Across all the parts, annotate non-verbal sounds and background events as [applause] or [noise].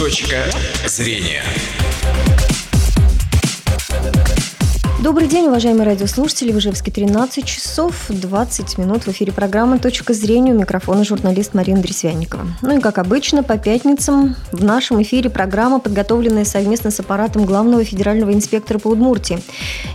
Точка зрения. Добрый день, уважаемые радиослушатели. В Ижевске 13 часов 20 минут. В эфире программа «Точка зрения». У микрофона журналист Марина Дресвянникова. Ну и, как обычно, по пятницам в нашем эфире программа, подготовленная совместно с аппаратом главного федерального инспектора по Удмуртии.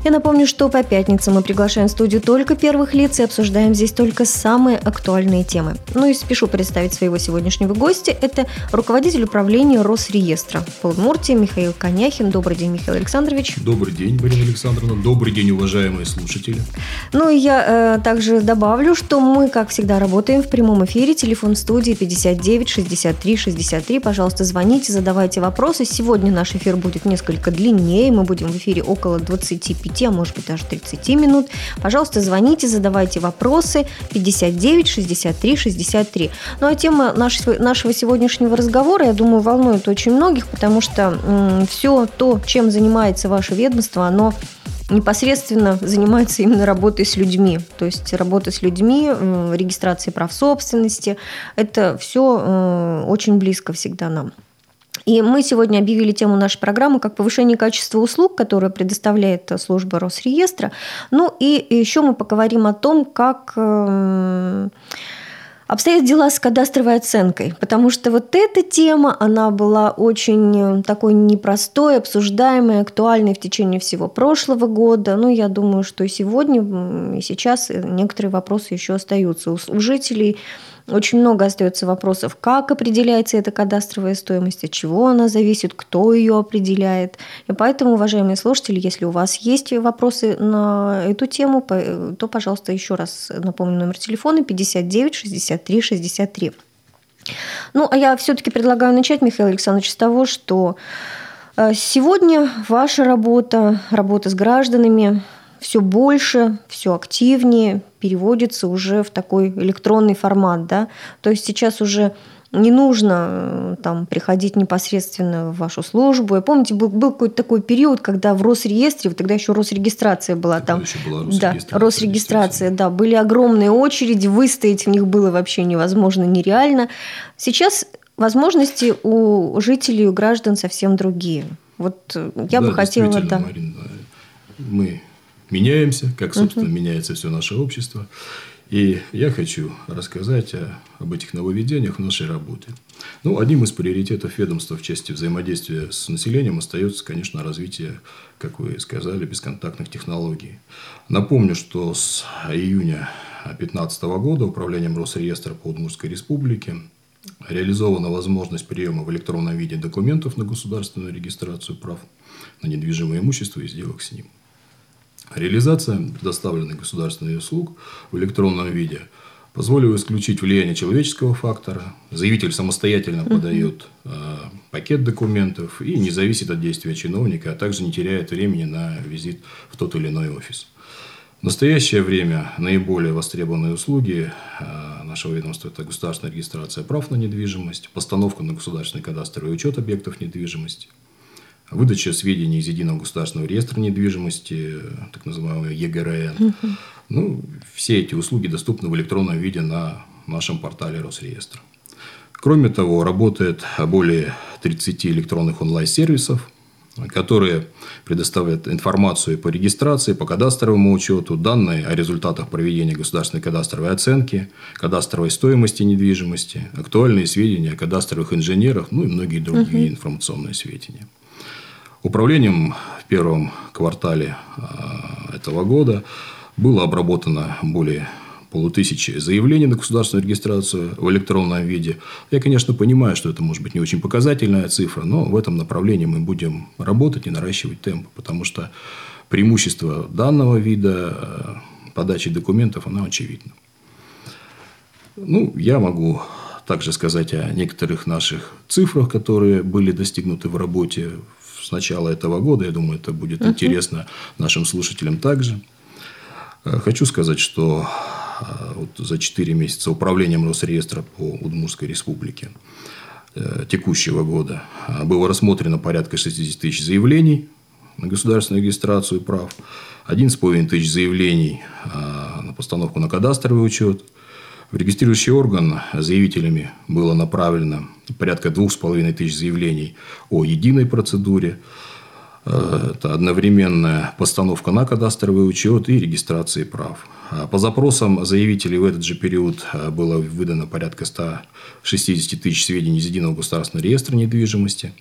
Я напомню, что по пятницам мы приглашаем в студию только первых лиц и обсуждаем здесь только самые актуальные темы. Ну и спешу представить своего сегодняшнего гостя. Это руководитель управления Росреестра по Удмуртии Михаил Коняхин. Добрый день, Михаил Александрович. Добрый день, Марина Александровна. Добрый день, уважаемые слушатели. Ну и я э, также добавлю, что мы, как всегда, работаем в прямом эфире. Телефон студии 59 63 63. Пожалуйста, звоните, задавайте вопросы. Сегодня наш эфир будет несколько длиннее. Мы будем в эфире около 25, а может быть даже 30 минут. Пожалуйста, звоните, задавайте вопросы. 59 63 63. Ну а тема нашего, нашего сегодняшнего разговора, я думаю, волнует очень многих, потому что м, все то, чем занимается ваше ведомство, оно непосредственно занимается именно работой с людьми. То есть работа с людьми, регистрация прав собственности. Это все э, очень близко всегда нам. И мы сегодня объявили тему нашей программы как повышение качества услуг, которые предоставляет служба Росреестра. Ну и еще мы поговорим о том, как э, обстоят дела с кадастровой оценкой, потому что вот эта тема, она была очень э, такой непростой, обсуждаемой, актуальной в течение всего прошлого года. Ну, я думаю, что и сегодня, и сейчас некоторые вопросы еще остаются у жителей очень много остается вопросов, как определяется эта кадастровая стоимость, от чего она зависит, кто ее определяет. И поэтому, уважаемые слушатели, если у вас есть вопросы на эту тему, то, пожалуйста, еще раз напомню номер телефона 59 63 63. Ну, а я все-таки предлагаю начать, Михаил Александрович, с того, что э, сегодня ваша работа, работа с гражданами, все больше, все активнее переводится уже в такой электронный формат, да, то есть сейчас уже не нужно э, там приходить непосредственно в вашу службу. Я помните, был, был какой-то такой период, когда в Росреестре, вот тогда еще Росрегистрация была тогда там. Еще была Росрегистрация, да, Росрегистрация, да, были огромные очереди, выстоять в них было вообще невозможно, нереально. Сейчас возможности у жителей, у граждан совсем другие. Вот э, я да, бы хотела, да. Марина, мы меняемся, как, собственно, uh-huh. меняется все наше общество. И я хочу рассказать о, об этих нововведениях в нашей работе. Ну, одним из приоритетов ведомства в части взаимодействия с населением остается, конечно, развитие, как вы сказали, бесконтактных технологий. Напомню, что с июня 2015 года Управлением Росреестра по Удмуртской Республике реализована возможность приема в электронном виде документов на государственную регистрацию прав на недвижимое имущество и сделок с ним. Реализация предоставленных государственных услуг в электронном виде позволила исключить влияние человеческого фактора. Заявитель самостоятельно uh подает э, пакет документов и не зависит от действия чиновника, а также не теряет времени на визит в тот или иной офис. В настоящее время наиболее востребованные услуги э, нашего ведомства – это государственная регистрация прав на недвижимость, постановка на государственный кадастровый учет объектов недвижимости – выдача сведений из Единого государственного реестра недвижимости, так называемый ЕГРН. Угу. Ну, все эти услуги доступны в электронном виде на нашем портале Росреестра. Кроме того, работает более 30 электронных онлайн-сервисов, которые предоставляют информацию по регистрации, по кадастровому учету, данные о результатах проведения государственной кадастровой оценки, кадастровой стоимости недвижимости, актуальные сведения о кадастровых инженерах, ну и многие другие uh информационные сведения. Управлением в первом квартале а, этого года было обработано более полутысячи заявлений на государственную регистрацию в электронном виде. Я, конечно, понимаю, что это может быть не очень показательная цифра, но в этом направлении мы будем работать и наращивать темп, потому что преимущество данного вида а, подачи документов, оно очевидно. Ну, я могу также сказать о некоторых наших цифрах, которые были достигнуты в работе с начала этого года. Я думаю, это будет uh-huh. интересно нашим слушателям также. Э, хочу сказать, что э, вот за 4 месяца управлением Росреестра по Удмуртской республике э, текущего года было рассмотрено порядка 60 тысяч заявлений на государственную регистрацию прав, 11,5 тысяч заявлений на постановку на кадастровый учет, В регистрирующий орган заявителями было направлено порядка двух с половиной тысяч заявлений о единой процедуре. Э, это одновременная постановка на кадастровый учет и регистрации прав. А по запросам заявителей в этот же период э, было выдано порядка 160 тысяч сведений из Единого государственного реестра недвижимости.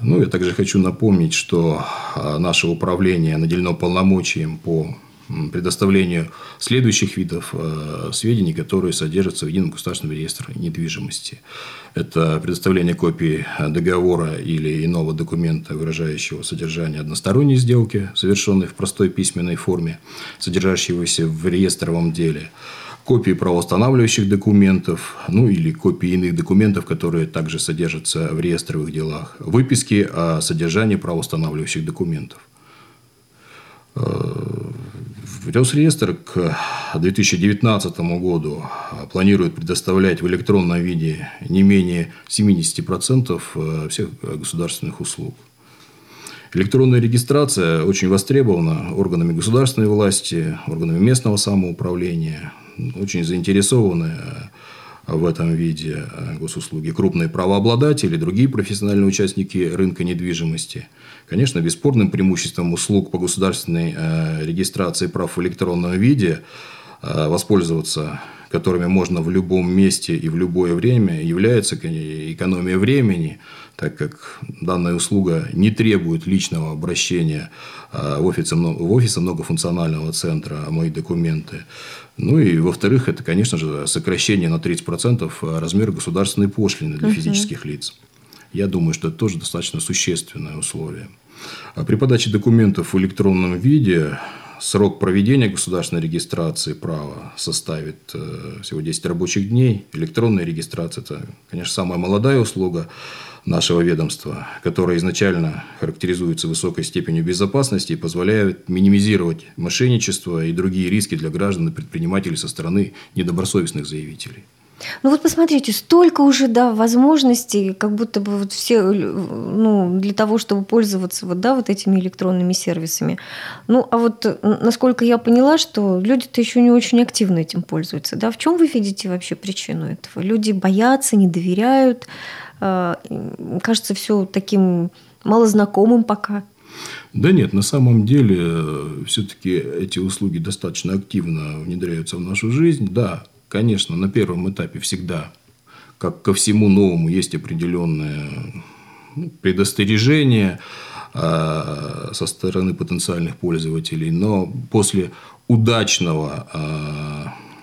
Ну, я также хочу напомнить, что э, наше управление наделено полномочием по предоставлению следующих видов э, сведений, которые содержатся в Едином государственном реестре недвижимости. Это предоставление копии договора или иного документа, выражающего содержание односторонней сделки, совершенной в простой письменной форме, содержащегося в реестровом деле, копии правоустанавливающих документов, ну или копии иных документов, которые также содержатся в реестровых делах, выписки о содержании правоустанавливающих документов. Э, Росреестр к 2019 году планирует предоставлять в электронном виде не менее 70% э, всех государственных услуг. Электронная регистрация очень востребована органами государственной власти, органами местного самоуправления, очень заинтересованы в этом виде э, госуслуги крупные правообладатели, другие профессиональные участники рынка недвижимости. Конечно, бесспорным преимуществом услуг по государственной э, регистрации прав в электронном виде э, воспользоваться которыми можно в любом месте и в любое время, является экономия времени, так как данная услуга не требует личного обращения в офисе, в офисе многофункционального центра «Мои документы». Ну и, во-вторых, это, конечно же, сокращение на 30% размера государственной пошлины для физических лиц. Я думаю, что это тоже достаточно существенное условие. А при подаче документов в электронном виде срок проведения государственной регистрации права составит э, всего 10 рабочих дней. Электронная регистрация – это, конечно, самая молодая услуга нашего ведомства, которое изначально характеризуется высокой степенью безопасности и позволяет минимизировать мошенничество и другие риски для граждан и предпринимателей со стороны недобросовестных заявителей. Ну вот посмотрите, столько уже да, возможностей, как будто бы вот все, ну, для того, чтобы пользоваться вот, да, вот этими электронными сервисами. Ну, а вот насколько я поняла, что люди-то еще не очень активно этим пользуются. Да? В чем вы видите вообще причину этого? Люди боятся, не доверяют, Э, кажется все таким малознакомым пока. Да нет, на самом деле э, все-таки эти услуги достаточно активно внедряются в нашу жизнь. Да, конечно, на первом этапе всегда, как ко всему новому, есть определенное ну, предостережение э, со стороны потенциальных пользователей, но после удачного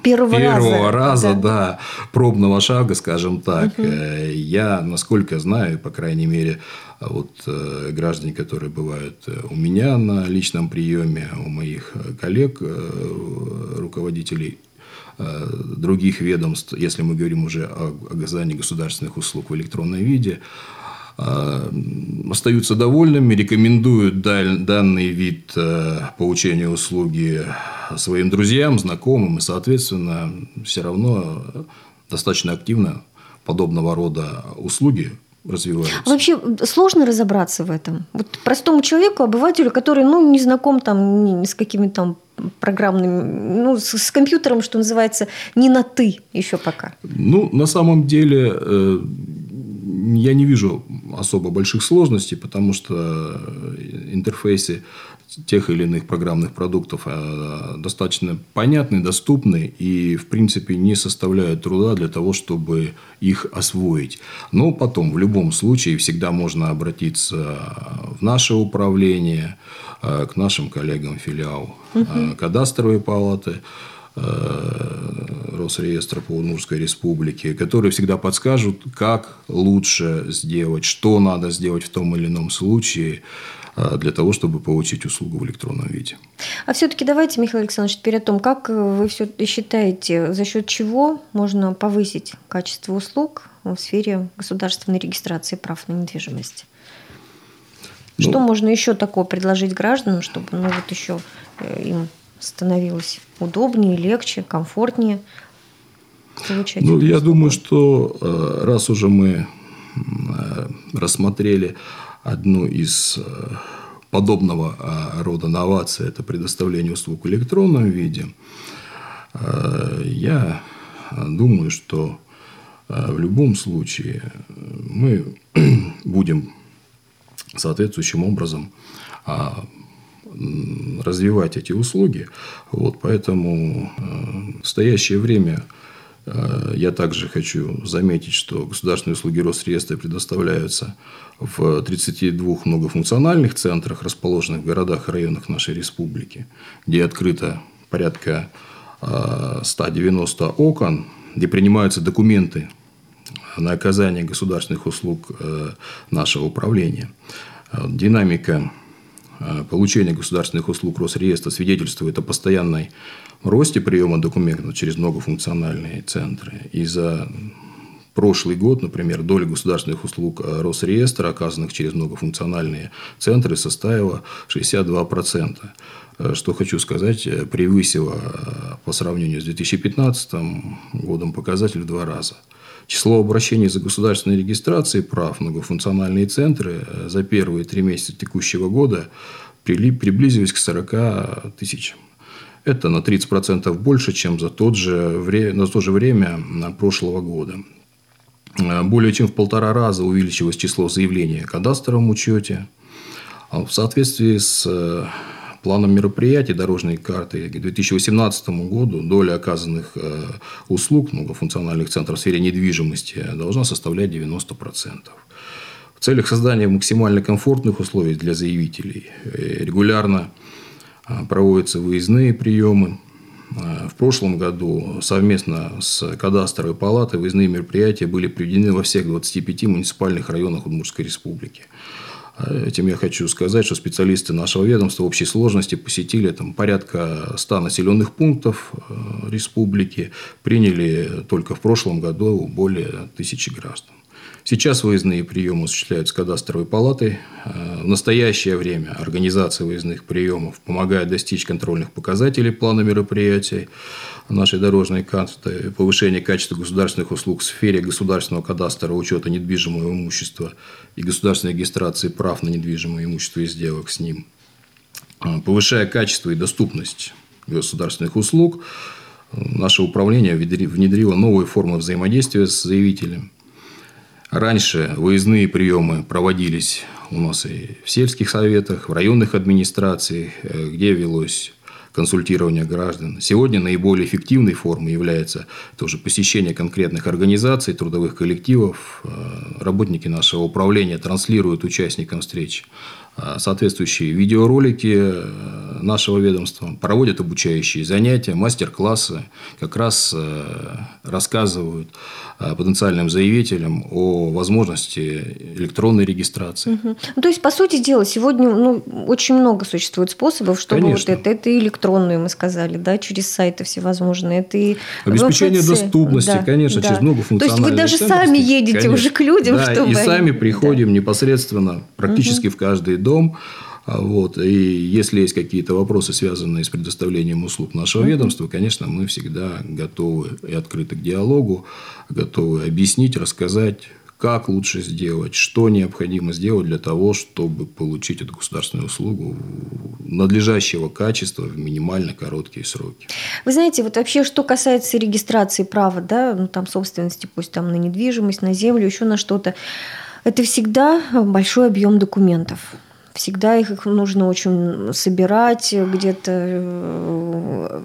первого, первого раза, раза да. да, пробного шага, скажем так. Угу. Я, насколько знаю, по крайней мере, вот э, граждане, которые бывают э, у меня на личном приеме, у моих коллег, руководителей других ведомств, если мы говорим уже о оказании государственных услуг в электронном виде, остаются довольными, рекомендуют данный вид получения услуги своим друзьям, знакомым, и, соответственно, все равно достаточно активно подобного рода услуги развиваются. А вообще сложно разобраться в этом. Вот простому человеку, обывателю, который ну, не знаком там ни с какими-то там программными, ну, с, с компьютером, что называется, не на «ты» еще пока. Ну, на самом деле, э, я не вижу особо больших сложностей, потому что интерфейсы тех или иных программных продуктов а, достаточно понятны, доступны и, в принципе, не составляют труда для того, чтобы их освоить. Но потом, в любом случае, всегда можно обратиться в наше управление, а, к нашим коллегам филиал угу. кадастровой палаты, Росреестра по Удмуртской республике, которые всегда подскажут, как лучше сделать, что надо сделать в том или ином случае, для того, чтобы получить услугу в электронном виде. А все-таки давайте, Михаил Александрович, теперь о том, как вы все считаете, за счет чего можно повысить качество услуг в сфере государственной регистрации прав на недвижимость? Ну, Что можно еще такое предложить гражданам, чтобы ну, вот еще э, им становилось удобнее, легче, комфортнее получать? Ну, я думаю, что э, раз уже мы э, рассмотрели одну из э, подобного э, рода новаций – это предоставление услуг в электронном виде. Э, я думаю, что в любом случае мы [clears throat] будем соответствующим образом развивать эти услуги. Вот, поэтому в настоящее время я также хочу заметить, что государственные услуги Росреестра предоставляются в 32 многофункциональных центрах, расположенных в городах и районах нашей республики, где открыто порядка 190 э, окон, где принимаются документы на оказание государственных услуг э, нашего управления. Динамика получения государственных услуг Росреестра свидетельствует о постоянной росте приема документов через многофункциональные центры. И за прошлый год, например, доля государственных услуг э, Росреестра, оказанных через многофункциональные центры, составила 62%. Э, что хочу сказать, э, превысила по сравнению с 2015 годом показатель в два раза. Число обращений за государственной регистрацией прав многофункциональные центры за первые три месяца текущего года приблизились к 40 тысячам. Это на 30% больше, чем за, тот же, на то же время прошлого года. Более чем в полтора раза увеличилось число заявлений о кадастровом учете. А в соответствии с э, планом мероприятий дорожной карты к 2018 году доля оказанных э, услуг многофункциональных центров в сфере недвижимости должна составлять 90%. В целях создания максимально комфортных условий для заявителей э, регулярно а, проводятся выездные приемы. В прошлом году совместно с кадастровой палатой выездные мероприятия были проведены во всех 25 муниципальных районах Удмуртской республики. Этим я хочу сказать, что специалисты нашего ведомства в общей сложности посетили там, порядка 100 населенных пунктов республики, приняли только в прошлом году более тысячи граждан. Сейчас выездные приемы осуществляются кадастровой палатой. Э, в настоящее время организация выездных приемов помогает достичь контрольных показателей плана мероприятий нашей дорожной карты, повышение качества государственных услуг в сфере государственного кадастра учета недвижимого имущества и государственной регистрации прав на недвижимое имущество и сделок с ним. Э, повышая качество и доступность государственных услуг, наше управление внедрило новые формы взаимодействия с заявителем – Раньше выездные приемы проводились у нас и в сельских советах, в районных администрациях, э, где велось консультирование граждан. Сегодня наиболее эффективной формой является тоже посещение конкретных организаций, трудовых коллективов. Э, работники нашего управления транслируют участникам встреч соответствующие видеоролики нашего ведомства, проводят обучающие занятия, мастер-классы, как раз рассказывают Э, потенциальным заявителям о возможности электронной регистрации. Угу. Ну, то есть, по сути дела, сегодня ну, очень много существует способов, чтобы Конечно. вот это, это и электронную, мы сказали, да, через сайты всевозможные, это и Обеспечение МФЦ. доступности, да, конечно, да. через многофункциональные То есть, вы даже сами едете конечно. уже к людям, да, чтобы... и сами приходим да. непосредственно практически угу. в каждый дом, а вот. И если есть какие-то вопросы, связанные с предоставлением услуг нашего ведомства, конечно, мы всегда готовы и открыты к диалогу, готовы объяснить, рассказать, как лучше сделать, что необходимо сделать для того, чтобы получить эту государственную услугу надлежащего качества в минимально короткие сроки. Вы знаете, вот вообще, что касается регистрации права, да, ну, там собственности, пусть там на недвижимость, на землю, еще на что-то, это всегда большой объем документов всегда их нужно очень собирать, где-то э,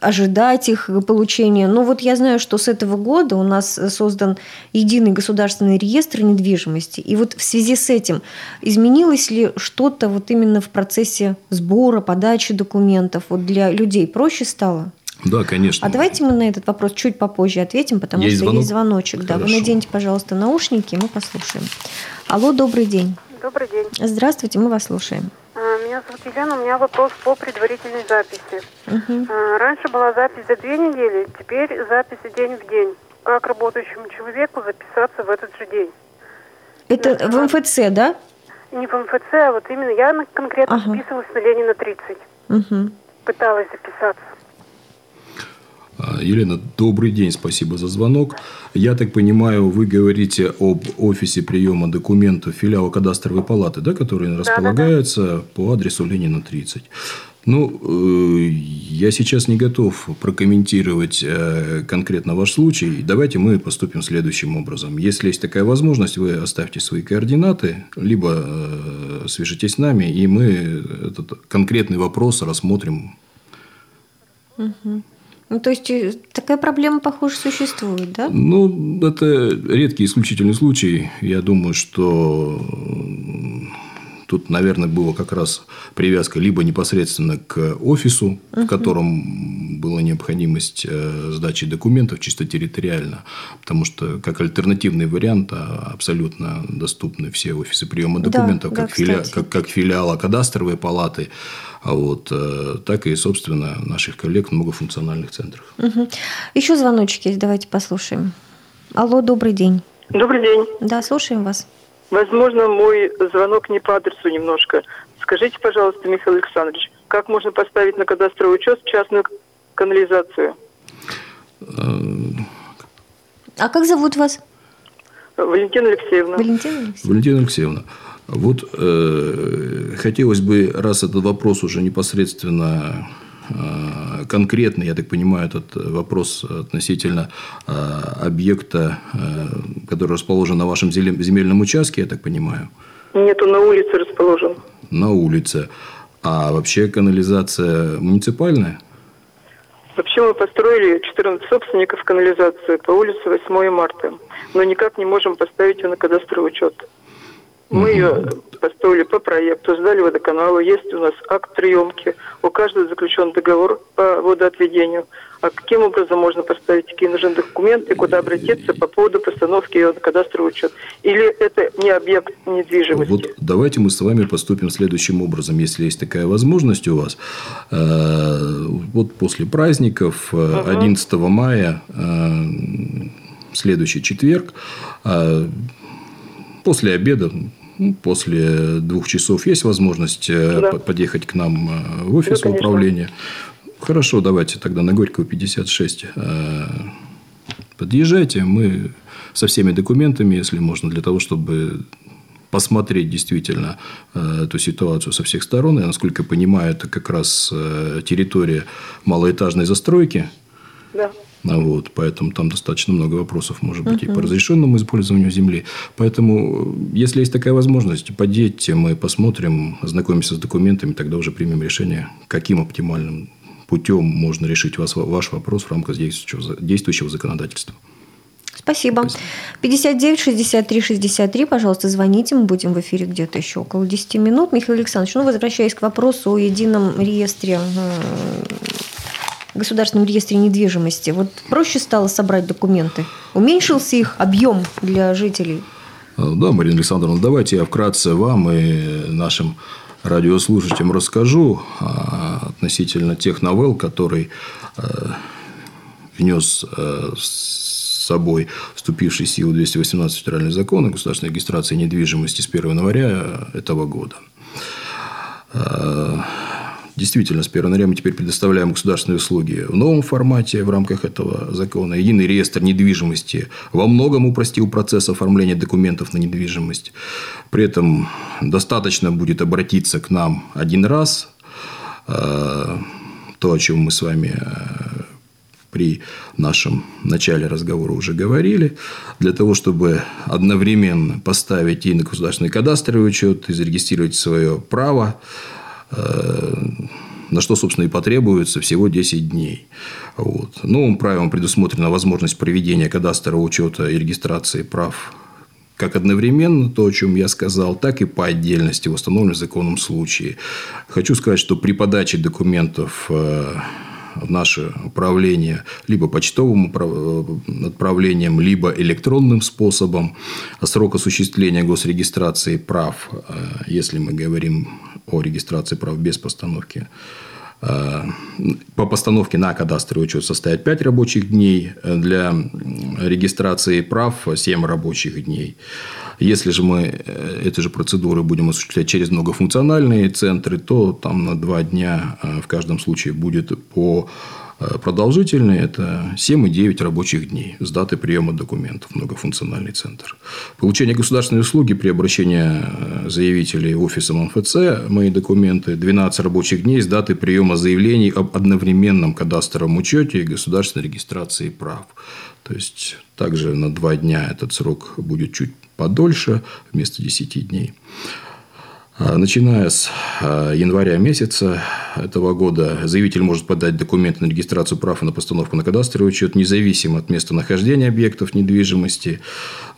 ожидать их получения. Но вот я знаю, что с этого года у нас создан единый государственный реестр недвижимости. И вот в связи с этим изменилось ли что-то вот именно в процессе сбора, подачи документов? Вот для людей проще стало? Да, конечно. А давайте мы на этот вопрос чуть попозже ответим, потому есть что звонок? есть звоночек. Хорошо. Да, вы наденьте, пожалуйста, наушники, мы послушаем. Алло, добрый день. Добрый день. Здравствуйте, мы вас слушаем. А, меня зовут Елена, у меня вопрос по предварительной записи. Угу. Раньше была запись за две недели, теперь запись день в день. Как работающему человеку записаться в этот же день? Это в МФЦ, да? Не в МФЦ, а вот именно я конкретно ага. записывалась на Ленина 30. Угу. Пыталась записаться. А, Елена, добрый день, спасибо за звонок. Я так понимаю, вы говорите об офисе приема документов филиала кадастровой палаты, да, который да, располагается да, да. по адресу Ленина 30. Ну, э, я сейчас не готов прокомментировать э, конкретно ваш случай. Давайте мы поступим следующим образом. Если есть такая возможность, вы оставьте свои координаты, либо э, свяжитесь с нами, и мы этот конкретный вопрос рассмотрим. Угу. Ну, то есть, такая проблема, похоже, существует, да? Ну, это редкий исключительный случай. Я думаю, что Тут, наверное, была как раз привязка либо непосредственно к офису, в котором была необходимость э, сдачи документов чисто территориально, потому что как альтернативный вариант а, абсолютно доступны все офисы приема документов, да, как, да, филя... как, как филиала кадастровой палаты, а вот, э, так и, собственно, наших коллег в многофункциональных центрах. Угу. Еще звоночек есть, давайте послушаем. Алло, добрый день. Добрый день. Да, слушаем вас. Возможно, мой звонок не по адресу немножко. Скажите, пожалуйста, Михаил Александрович, как можно поставить на кадастровый учет частную канализацию? А как зовут вас? Валентина Алексеевна. Валентина Алексеевна. Валентина Алексеевна. Вот э, хотелось бы, раз этот вопрос уже непосредственно Э, конкретный, я так понимаю, этот вопрос относительно э, объекта, э, который расположен на вашем земельном участке, я так понимаю? Нет, он на улице расположен. На улице. А вообще канализация муниципальная? Вообще мы построили 14 собственников канализации по улице 8 марта, но никак не можем поставить ее на кадастровый учет. Мы ее построили по проекту, сдали водоканалу, есть у нас акт приемки, у каждого заключен договор по водоотведению. А каким образом можно поставить, какие нужны документы, куда обратиться по поводу постановки ее на кадастровый учет? Или это не объект недвижимости? Вот давайте мы с вами поступим следующим образом, если есть такая возможность у вас. Э, вот после праздников, 11 э, мая, э, следующий четверг, после обеда, после двух часов есть возможность э, да. подъехать к нам э, в офис да, управления. Хорошо, давайте тогда на Горького 56 э, подъезжайте. Мы со всеми документами, если можно, для того, чтобы посмотреть действительно эту ситуацию со всех сторон. Я, насколько понимаю, это как раз территория малоэтажной застройки. Да. Вот, поэтому там достаточно много вопросов может быть uh-huh. и по разрешенному использованию земли. Поэтому, если есть такая возможность, подъедьте, мы посмотрим, ознакомимся с документами, тогда уже примем решение, каким оптимальным путем можно решить вас, ваш вопрос в рамках действующего, действующего законодательства. Спасибо. Спасибо. 59 63 63, пожалуйста, звоните, мы будем в эфире где-то еще около 10 минут. Михаил Александрович, ну, возвращаясь к вопросу о едином реестре государственном реестре недвижимости? Вот проще стало собрать документы? Уменьшился их объем для жителей? А, да, Марина Александровна, давайте я вкратце вам и нашим радиослушателям расскажу а, относительно тех новелл, которые а, внес с собой вступивший в силу 218 федеральный закон о государственной регистрации недвижимости с 1 января этого года. Действительно, с 1 января мы теперь предоставляем государственные услуги в новом формате в рамках этого закона. Единый реестр недвижимости во многом упростил процесс оформления документов на недвижимость. При этом достаточно будет обратиться к нам один раз. Э, то, о чем мы с вами э, при нашем начале разговора уже говорили, для того, чтобы одновременно поставить и на государственный кадастровый учет, и зарегистрировать свое право на что, собственно, и потребуется всего 10 дней. Вот. Новым правилом предусмотрена возможность проведения кадастрового учета и регистрации прав как одновременно то, о чем я сказал, так и по отдельности в установленном законном случае. Хочу сказать, что при подаче документов э, в наше управление либо почтовым э, отправлением, либо электронным способом. Срок осуществления госрегистрации прав, если мы говорим о регистрации прав без постановки э, по постановке на кадастровый учет составит 5 рабочих дней, для регистрации прав 7 рабочих дней. Если же мы э, эти же процедуры будем осуществлять через многофункциональные центры, то там на 2 дня э, в каждом случае будет по продолжительный – это 7,9 рабочих дней с даты приема документов, многофункциональный центр. Получение государственной услуги при обращении э, заявителей офисом МФЦ «Мои документы» – 12 рабочих дней с даты приема заявлений об одновременном кадастровом учете и государственной регистрации прав. То есть, также на два дня этот срок будет чуть подольше, вместо 10 дней. А, начиная с а, января месяца этого года заявитель может подать документы на регистрацию прав и на постановку на кадастровый учет независимо от местонахождения объектов недвижимости.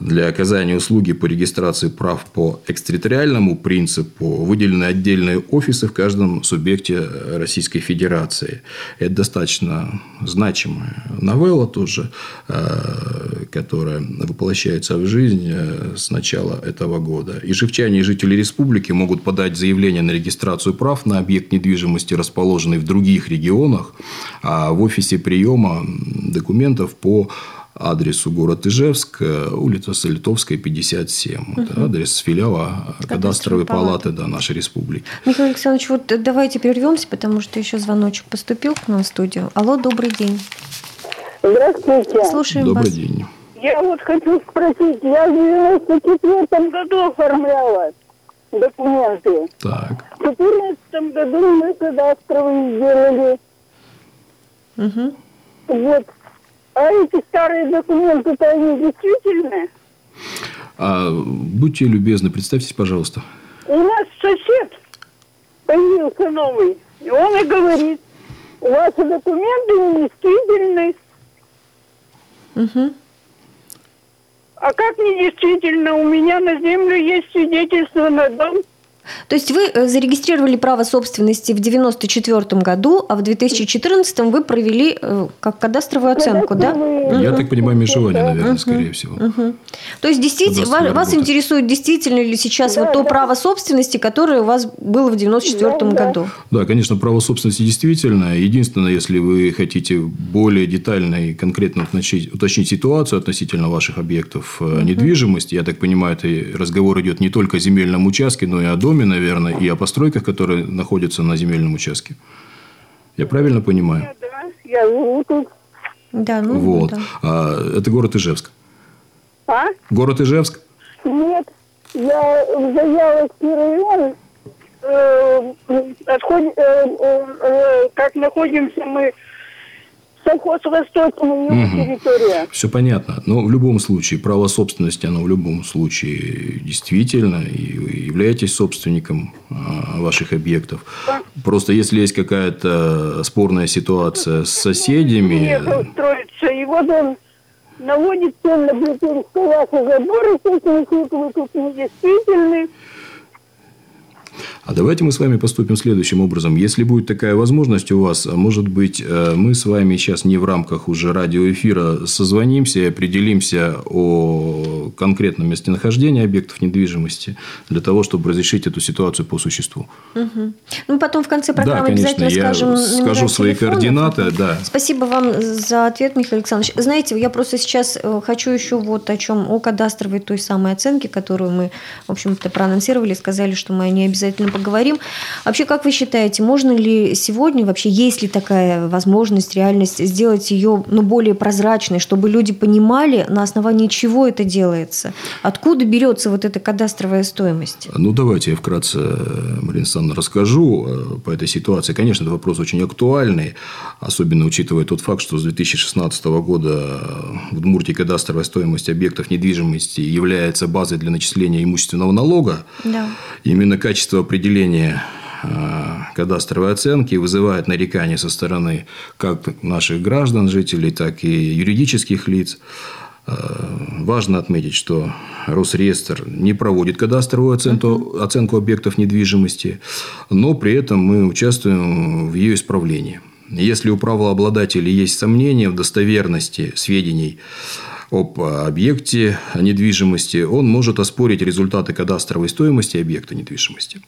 Для оказания услуги по регистрации прав по экстерриториальному принципу выделены отдельные офисы в каждом субъекте Российской Федерации. Это достаточно значимая новелла тоже, а, которая воплощается в жизнь с начала этого года. И живчане, и жители республики могут могут подать заявление на регистрацию прав на объект недвижимости, расположенный в других регионах, а в офисе приема документов по адресу город Ижевск, улица Солитовская, 57. Угу. Это адрес филиала кадастровой палаты, палаты да, нашей республики. Михаил Александрович, вот давайте прервемся, потому что еще звоночек поступил к нам в студию. Алло, добрый день. Здравствуйте. Слушаем Добрый вас. день. Я вот хочу спросить, я в 94 году оформляла документы. Так. В 2014 году мы кадастровые сделали. Угу. Вот. А эти старые документы-то они действительно? А, будьте любезны, представьтесь, пожалуйста. У нас сосед появился новый, и он и говорит, у вас документы недействительны. Угу. А как недействительно? У меня на землю есть свидетельство на дом. То есть вы э, зарегистрировали право собственности в 94 году, а в 2014 вы провели э, как кадастровую оценку, да? Я так понимаю, межевание, наверное, скорее всего. То есть действительно вас, вас работа. интересует действительно ли сейчас Да, вот то да. право собственности, которое у вас было в 94 Да, да. году? Да, конечно, право собственности действительно. Единственное, если вы хотите более детально и конкретно уточнить, уточнить ситуацию относительно ваших объектов э, недвижимости, я так понимаю, это разговор идет не только о земельном участке, но и о доме, наверное, и о постройках, которые находятся на земельном участке. Я правильно понимаю? Да, я тут. Да, ну вот. да. А, это город Ижевск. А? Город Ижевск? Нет, я в Заяловский район, э, отходи- э, э, э, как находимся мы, совхоз Восточный, его Мгм. территория. Все понятно. Но в любом случае, право собственности, оно в любом случае действительно, и являетесь собственником а, ваших объектов. Просто если есть какая-то спорная ситуация с соседями, Приехал строиться, и вот он наводит всем на стоят заборы, тут недействительны. А давайте мы с вами поступим следующим образом. Если будет такая возможность у вас, а может быть, э, мы с вами сейчас не в рамках уже радиоэфира созвонимся и определимся о конкретном местонахождении объектов недвижимости для того, чтобы разрешить эту ситуацию по существу. Мгм. Ну, потом в конце Да, программы конечно, обязательно я скажем скажу свои телефонов. координаты, да. Спасибо вам за ответ, Михаил Александрович. Знаете, я просто сейчас э, хочу еще вот о чем, о кадастровой той самой оценке, которую мы, в общем-то, проанонсировали, сказали, что мы о ней обязательно поговорим. Вообще, как вы считаете, можно ли сегодня, вообще есть ли такая возможность, реальность сделать ее ну, более прозрачной, чтобы люди понимали, на основании чего это делается? Откуда берется вот эта кадастровая стоимость? Ну, давайте я вкратце, Марина Александровна, расскажу э, по этой ситуации. Конечно, это вопрос очень актуальный, особенно учитывая тот факт, что с 2016 года в Удмуртии кадастровая стоимость объектов недвижимости является базой для начисления имущественного налога. Да. Именно качество определения э, кадастровой оценки вызывает нарекания со стороны как наших граждан, жителей, так и юридических лиц. Э, Важно отметить, что Росреестр не проводит кадастровую оценку, оценку объектов недвижимости, но при этом мы участвуем в ее исправлении. Если у правообладателей есть сомнения в достоверности сведений об объекте недвижимости, он может оспорить результаты кадастровой стоимости объекта недвижимости.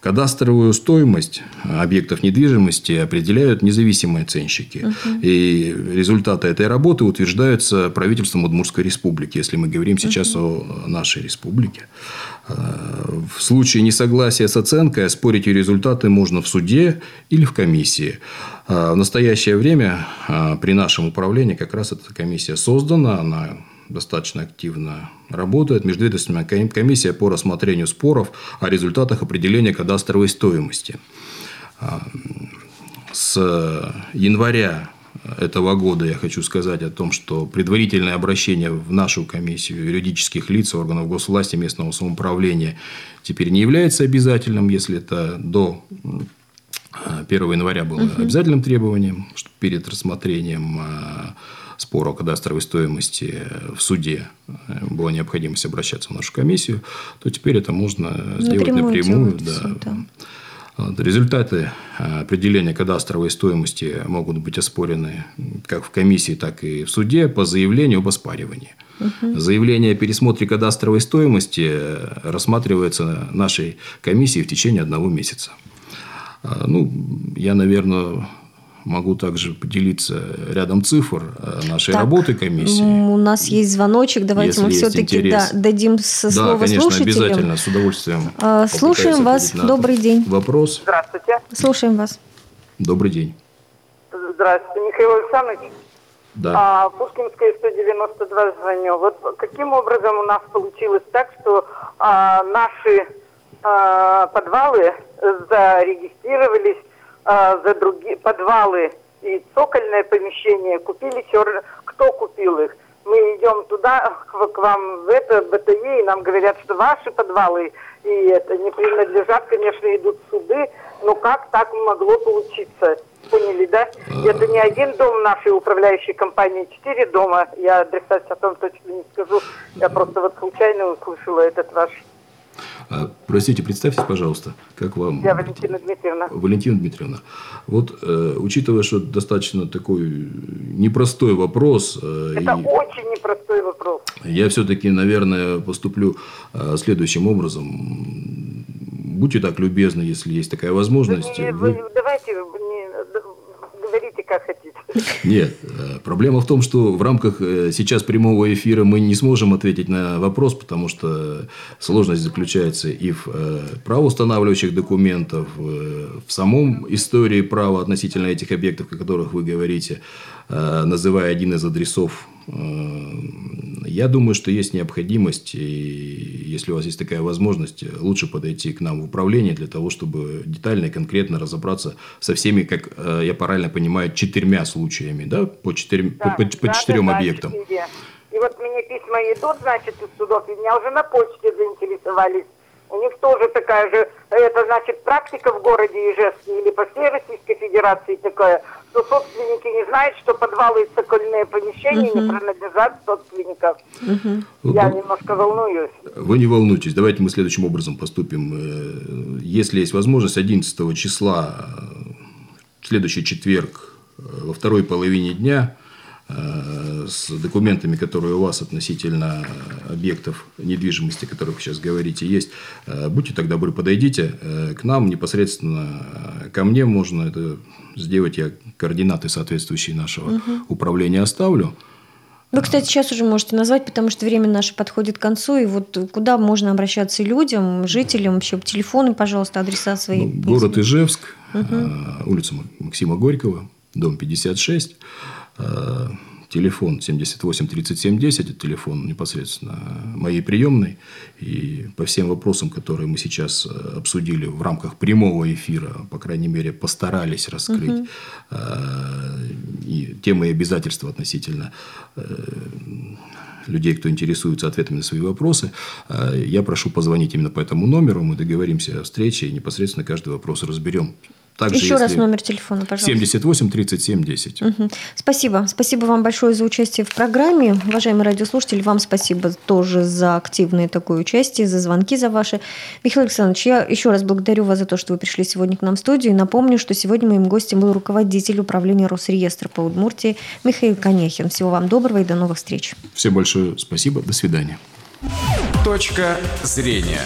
Кадастровую стоимость объектов недвижимости определяют независимые оценщики. Угу. И результаты этой работы утверждаются правительством Удмуртской республики, если мы говорим сейчас угу. о нашей республике. В случае несогласия с оценкой оспорить ее результаты можно в суде или в комиссии. В настоящее время при нашем управлении как раз эта комиссия создана, она достаточно активно работает. Межведомственная комиссия по рассмотрению споров о результатах определения кадастровой стоимости. А, с января этого года я хочу сказать о том, что предварительное обращение в нашу комиссию юридических лиц, органов госвласти, местного самоуправления теперь не является обязательным, если это до 1 января было угу. обязательным требованием, перед рассмотрением а, спора о кадастровой стоимости в суде э, была необходимость обращаться в нашу комиссию, то теперь это можно сделать напрямую. да. Суд, да. Результаты э, определения кадастровой стоимости могут быть оспорены как в комиссии, так и в суде по заявлению об оспаривании. Угу. Заявление о пересмотре кадастровой стоимости э, рассматривается нашей комиссией в течение одного месяца. Ну, я, наверное, Могу также поделиться рядом цифр э, нашей так, работы комиссии. У нас есть звоночек, давайте мы все-таки да, дадим со да, слово конечно, слушателям. обязательно, с удовольствием. А, слушаем вас, добрый день. Вопрос? Здравствуйте. Слушаем вас. Добрый день. Здравствуйте, Михаил Александрович. Да. А, Пушкинская 192 звоню. Вот каким образом у нас получилось так, что а, наши а, подвалы зарегистрировались а, за другие подвалы и цокольное помещение купили черно. Кто купил их? Мы идем туда, [laughs] к, к вам в это БТЕ, и нам говорят, что ваши подвалы и это не принадлежат, конечно, идут суды. Но как так могло получиться? Поняли, да? Это не один дом нашей управляющей компании, четыре дома. Я адреса о том точно не скажу. Я просто вот случайно услышала этот ваш простите, представьтесь, пожалуйста, как вам... Я Валентина Дмитриевна. Валентина Дмитриевна. Вот, э, учитывая, что достаточно такой непростой вопрос... Э, Это и... очень непростой вопрос. Я все-таки, наверное, поступлю э, следующим образом. Будьте так любезны, если есть такая возможность. Не, вы... Вы, давайте, не, говорите, как хотите. Нет, э, проблема в том, что в рамках э, сейчас прямого эфира мы не сможем ответить на вопрос, потому что сложность заключается и в э, правоустанавливающих документах, в самом истории права относительно этих объектов, о которых вы говорите, называя один из адресов я думаю, что есть необходимость, и если у вас есть такая возможность, лучше подойти к нам в управление для того, чтобы детально и конкретно разобраться со всеми, как э, я правильно понимаю, четырьмя случаями, да, по, четырем, да, по, по, по четырем да, объектам. И вот мне письма идут, значит, из судов, и меня уже на почте заинтересовались. У них тоже такая же, это значит практика в городе Ижевске или по всей Российской Федерации такая, что собственники не знают, что подвалы и цокольные помещения uh-huh. не принадлежат собственникам. Uh-huh. Я ну, немножко волнуюсь. Вы не волнуйтесь, давайте мы следующим образом поступим. Э, если есть возможность, 11 числа, в следующий четверг, э, во второй половине дня, Э, с документами, которые у вас относительно объектов недвижимости, о которых вы сейчас говорите, есть, э, будьте тогда добры, подойдите э, к нам непосредственно, ко мне можно это сделать, я координаты соответствующие нашего угу. управления оставлю. Вы, кстати, сейчас уже можете назвать, потому что время наше подходит к концу. И вот куда можно обращаться людям, жителям, вообще телефоны, пожалуйста, адреса свои. Ну, город Ижевск, угу. улица Максима Горького, дом 56. Э, телефон 78 37 10, это телефон непосредственно моей приемной. И по всем вопросам, которые мы сейчас э, обсудили в рамках прямого эфира, по крайней мере, постарались раскрыть угу. и темы и обязательства относительно людей, кто интересуется ответами на свои вопросы, я прошу позвонить именно по этому номеру, мы договоримся о встрече и непосредственно каждый вопрос разберем также, Еще раз номер телефона, пожалуйста. 78 37 10. Угу. Спасибо. Спасибо вам большое за участие в программе. Уважаемые радиослушатели, вам спасибо тоже за активное такое участие, за звонки за ваши. Михаил Александрович, я еще раз благодарю вас за то, что вы пришли сегодня к нам в студию. И напомню, что сегодня моим гостем был руководитель управления Росреестра по Удмуртии Михаил Конехин. Всего вам доброго и до новых встреч. Всем большое спасибо. До свидания. Точка зрения.